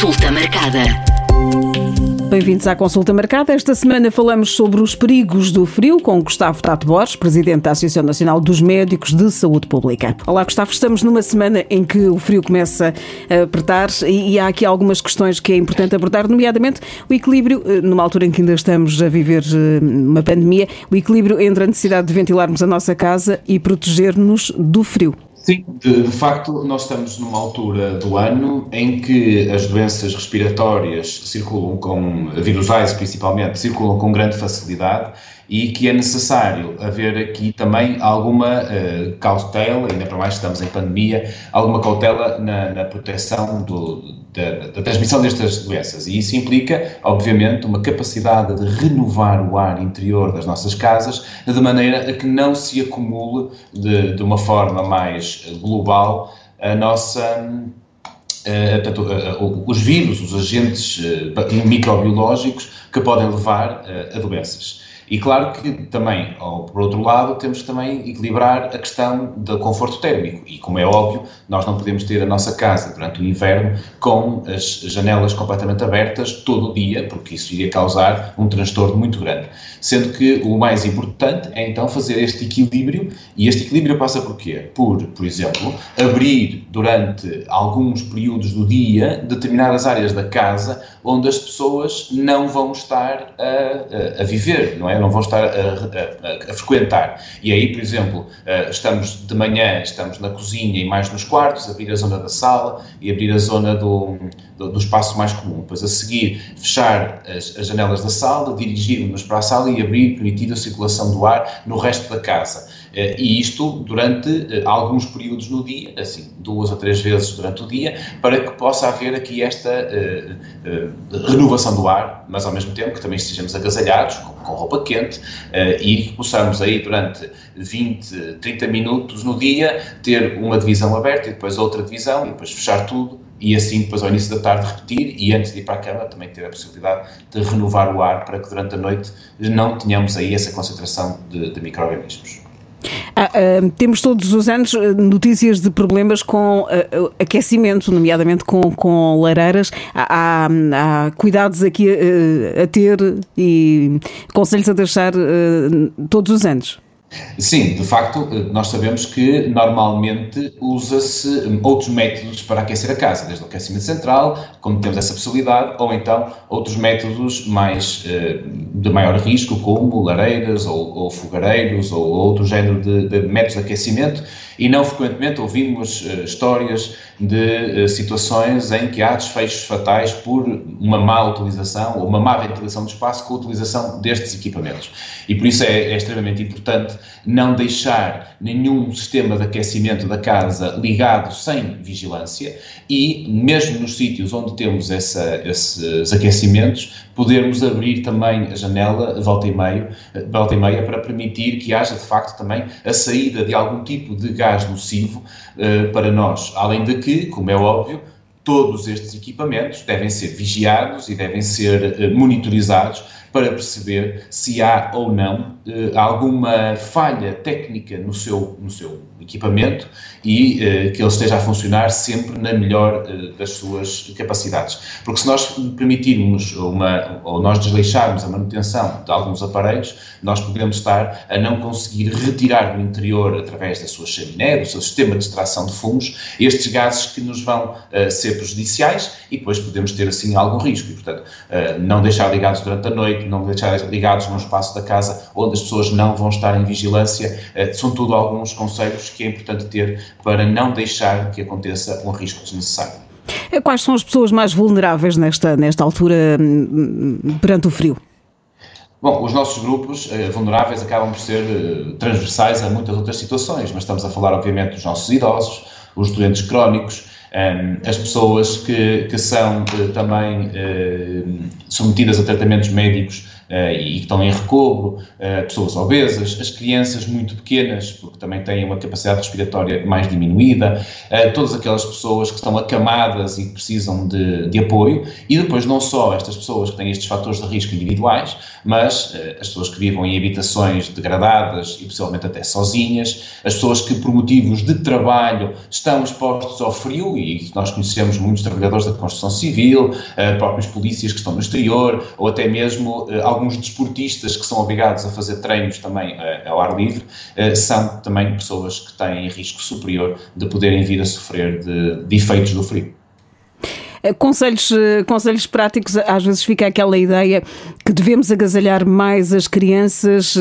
Consulta marcada. Bem-vindos à consulta marcada. Esta semana falamos sobre os perigos do frio com Gustavo Tato Borges, presidente da Associação Nacional dos Médicos de Saúde Pública. Olá, Gustavo. Estamos numa semana em que o frio começa a apertar e há aqui algumas questões que é importante abordar, nomeadamente o equilíbrio, eh, numa altura em que ainda estamos a viver eh, uma pandemia, o equilíbrio entre a necessidade de ventilarmos a nossa casa e proteger-nos do frio. Sim, de, de, facto, nós estamos numa altura do ano em que as doenças respiratórias circulam com, virusais principalmente, circulam com grande facilidade e que é necessário haver aqui também alguma uh, cautela, ainda para mais estamos em pandemia, alguma cautela na, na proteção do, da, da, transmissão destas doenças. E isso implica, obviamente, uma capacidade de renovar o ar interior das nossas casas de maneira a que não se acumule de, de uma forma mais global a nossa. Portanto, uh, os vírus, os agentes microbiológicos que podem levar a doenças. E claro que também, por outro lado, temos também equilibrar a questão do conforto térmico. E como é óbvio, nós não podemos ter a nossa casa durante o inverno com as janelas completamente abertas todo o dia, porque isso iria causar um transtorno muito grande. Sendo que o mais importante é então fazer este equilíbrio, e este equilíbrio passa por quê? Por, por exemplo, abrir durante alguns períodos do dia determinadas áreas da casa onde as pessoas não vão estar a, a, a viver, não é? Não vão estar a, a, frequentar. E aí, por exemplo, eh, estamos de manhã, estamos na cozinha e mais nos quartos, abrir a zona da sala e abrir a zona do, do, do espaço mais comum. Depois, a seguir, fechar as, as janelas da sala, dirigir-nos para a sala e abrir, permitir a circulação do ar no resto da casa. Eh, e isto durante eh, alguns períodos no dia, assim, duas ou três vezes durante o dia, para que possa haver aqui esta renovação do ar, mas ao mesmo tempo que também estejamos agasalhados, com, com roupa quente, uh, e possamos aí durante 20, 30 minutos no dia ter uma divisão aberta e depois outra divisão e depois fechar tudo e assim depois ao início da tarde repetir e antes de ir para a cama também ter a possibilidade de renovar o ar para que durante a noite não tenhamos aí essa concentração de, de micro-organismos. Ah, ah, temos todos os anos ah, notícias de problemas com uh, aquecimento, nomeadamente com, com lareiras. Há, há, há cuidados aqui a ter e conselhos a deixar todos os anos. Sim, de facto, nós sabemos que normalmente usa-se outros métodos para aquecer a casa, desde o aquecimento central, como temos essa possibilidade, ou então outros métodos mais eh, de maior risco, como lareiras ou, ou fogareiros ou outro género de, de, métodos de aquecimento, e não frequentemente ouvimos uh, histórias de uh, situações em que há desfechos fatais por uma má utilização ou uma má ventilação do espaço com a utilização destes equipamentos. E por isso é, é extremamente importante não deixar nenhum sistema de aquecimento da casa ligado sem vigilância e, mesmo nos sítios onde temos essa, esses aquecimentos, podermos abrir também a janela volta e, meio, volta e meia para permitir que haja de facto também a saída de algum tipo de gás nocivo uh, para nós. Além de que, como é óbvio, todos estes equipamentos devem ser vigiados e devem ser uh, monitorizados para perceber se há ou não uh, alguma falha técnica no seu, no seu equipamento e uh, que ele esteja a funcionar sempre na melhor uh, das suas capacidades. Porque se nós permitirmos uma, ou nós desleixarmos a manutenção de alguns aparelhos, nós podemos estar a não conseguir retirar do interior, através da sua chaminé, do seu sistema de extração de fumos, estes gases que nos vão ser prejudiciais e depois podemos ter assim algum risco. E, portanto, não deixar ligados durante a noite, não deixar ligados num espaço da casa onde as pessoas não vão estar em vigilância, são tudo alguns conselhos que é importante ter para não deixar que aconteça um risco desnecessário. Quais são as pessoas mais vulneráveis nesta, nesta altura hum, perante o frio? Bom, os nossos grupos eh, vulneráveis acabam por ser eh, transversais a muitas outras situações, mas estamos a falar, obviamente, dos nossos idosos, os doentes crónicos, eh, as pessoas que, que são eh, também eh, submetidas a tratamentos médicos e que estão em recobro, pessoas obesas, as crianças muito pequenas, porque também têm uma capacidade respiratória mais diminuída, todas aquelas pessoas que estão acamadas e que precisam de, de apoio, e depois não só estas pessoas que têm estes fatores de risco individuais, mas as pessoas que vivem em habitações degradadas e possivelmente até sozinhas, as pessoas que por motivos de trabalho estão expostos ao frio, e nós conhecemos muitos trabalhadores da construção civil, próprios polícias que estão no exterior, ou até mesmo uh, alguns desportistas que são obrigados a fazer treinos também uh, ao ar livre, são também pessoas que têm risco superior de poderem vir a sofrer de, de efeitos do frio. Conselhos, conselhos práticos, às vezes fica aquela ideia que devemos agasalhar mais as crianças,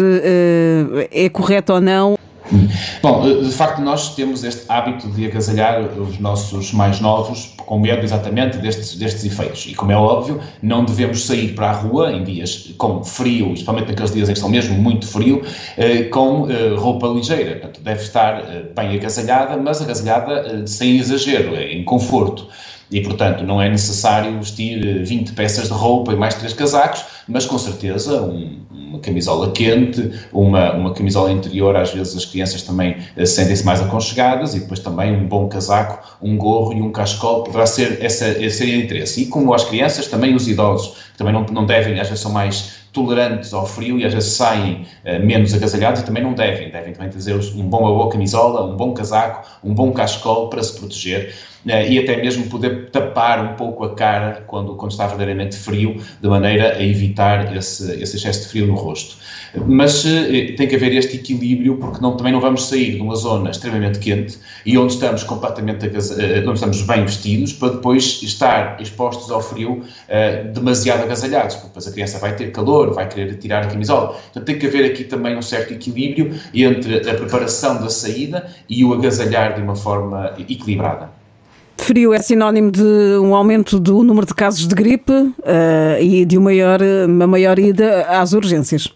é correto ou não? Bom, eh, de facto, nós temos este hábito de agasalhar os nossos mais novos com medo exatamente destes, destes efeitos. E, como é óbvio, não devemos sair para a rua em dias com frio, especialmente naqueles dias em que estão mesmo muito frio, eh, com eh, roupa ligeira. Portanto, deve estar bem agasalhada, mas agasalhada sem exagero, em conforto. E, portanto, não é necessário vestir 20 peças de roupa e mais três casacos, mas com certeza um, uma camisola quente, uma, uma camisola interior, às vezes as crianças também uh, sentem-se mais aconchegadas, e depois também um bom casaco, um gorro e um cascol poderá ser essa, esse seria interesse. E como as crianças, também os idosos, que também não, não devem, às vezes são mais tolerantes ao frio e às vezes saem uh, menos agasalhados e também não devem, devem também trazer um bom, uma boa camisola, um bom casaco, um bom cascol para se proteger uh, e até mesmo poder tapar um pouco a cara quando, quando está verdadeiramente frio, de maneira a evitar esse, esse excesso de frio no rosto. Mas uh, tem que haver este equilíbrio porque não, também não vamos sair de uma zona extremamente quente e onde estamos completamente onde estamos bem vestidos para depois estar expostos ao frio demasiado agasalhados, porque depois a criança vai ter calor vai querer tirar a camisola. Então tem que haver aqui também um certo equilíbrio entre a preparação da saída e o agasalhar de uma forma equilibrada. Frio é sinónimo de um aumento do número de casos de gripe uh, e de uma maior, uma maior ida às urgências.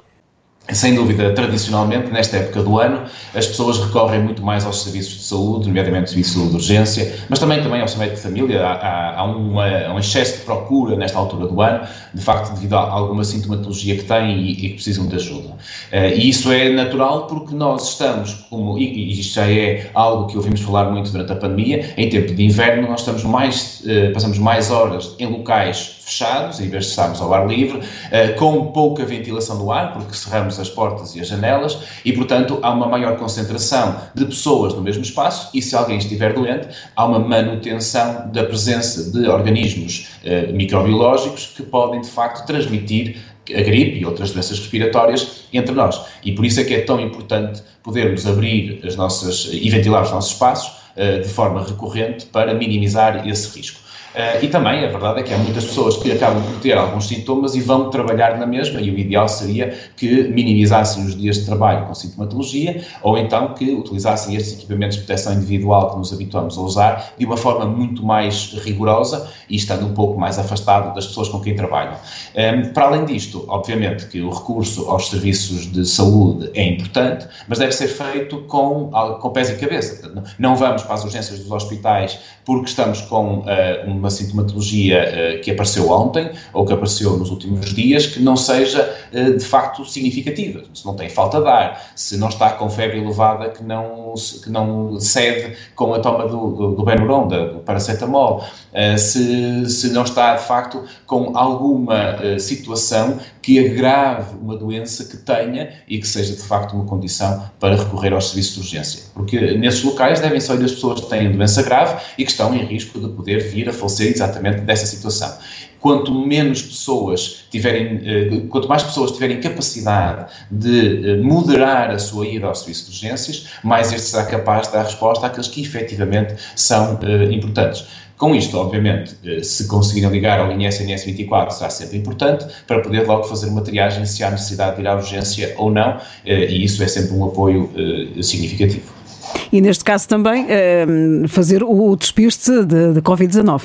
Sem dúvida, tradicionalmente, nesta época do ano, as pessoas recorrem muito mais aos serviços de saúde, nomeadamente serviço de urgência, mas também, também ao médico de família. Há, há uma, um excesso de procura nesta altura do ano, de facto, devido a alguma sintomatologia que têm e, e que precisam de ajuda. Uh, e isso é natural porque nós estamos, como, e, e isto já é algo que ouvimos falar muito durante a pandemia, em tempo de inverno nós estamos mais, uh, passamos mais horas em locais fechados, em vez de estarmos ao ar livre, uh, com pouca ventilação do ar, porque cerramos as portas e as janelas, e, portanto, há uma maior concentração de pessoas no mesmo espaço, e se alguém estiver doente, há uma manutenção da presença de organismos uh, microbiológicos que podem, de facto, transmitir a gripe e outras doenças respiratórias entre nós. E por isso é que é tão importante podermos abrir as nossas e ventilar os nossos espaços uh, de forma recorrente para minimizar esse risco. Uh, e também a verdade é que há muitas pessoas que acabam por ter alguns sintomas e vão trabalhar na mesma, e o ideal seria que minimizassem os dias de trabalho com sintomatologia ou então que utilizassem estes equipamentos de proteção individual que nos habituamos a usar de uma forma muito mais rigorosa e estando um pouco mais afastado das pessoas com quem trabalham. Um, ehm, para além disto, obviamente que o recurso aos serviços de saúde é importante, mas deve ser feito com, com pés e cabeça. Não vamos para as urgências dos hospitais porque estamos com uh, um uma sintomatologia uh, que apareceu ontem ou que apareceu nos últimos dias que não seja uh, de facto significativa. Se não tem falta de ar, se não está com febre elevada que não, que não cede com a toma do, do, do Benuron, do paracetamol, uh, se, se não está de facto com alguma situação que agrave uma doença que tenha e que seja de facto uma condição para recorrer aos serviços de urgência. Porque nesses locais devem só ir as pessoas que têm doença grave e que estão em risco de poder vir a falecer exatamente dessa situação. Quanto menos pessoas tiverem, eh, quanto mais pessoas tiverem capacidade de eh, moderar a sua ida ao serviço de urgências, mais este será capaz de dar resposta àqueles que efetivamente são eh, importantes. Com isto, obviamente, se conseguirem ligar ao linha SNS 24 será sempre importante para poder logo fazer uma triagem se há necessidade de ir à urgência ou não, e isso é sempre um apoio significativo. E neste caso também fazer o despiste de, de Covid-19.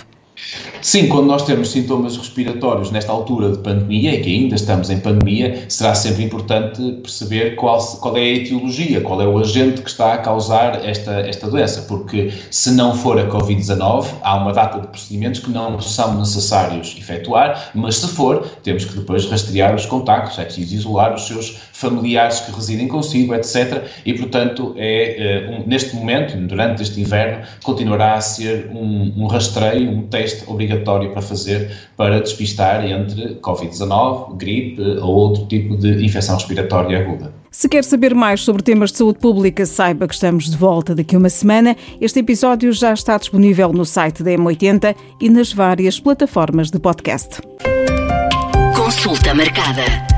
Sim, quando nós temos sintomas respiratórios nesta altura de pandemia, e que ainda estamos em pandemia, será sempre importante perceber qual, qual é a etiologia, qual é o agente que está a causar esta, esta doença, porque se não for a Covid-19, há uma data de procedimentos que não são necessários efetuar, mas se for, temos que depois rastrear os contactos, é preciso isolar os seus familiares que residem consigo, etc. E, portanto, é, eh, um, neste momento, durante este inverno, continuará a ser um, um rastreio, um teste obrigatório obrigatório para fazer para despistar entre Covid-19, gripe ou outro tipo de infecção respiratória aguda. Se quer saber mais sobre temas de saúde pública, saiba que estamos de volta daqui a uma semana. Este episódio já está disponível no site da M80 e nas várias plataformas de podcast. Consulta marcada.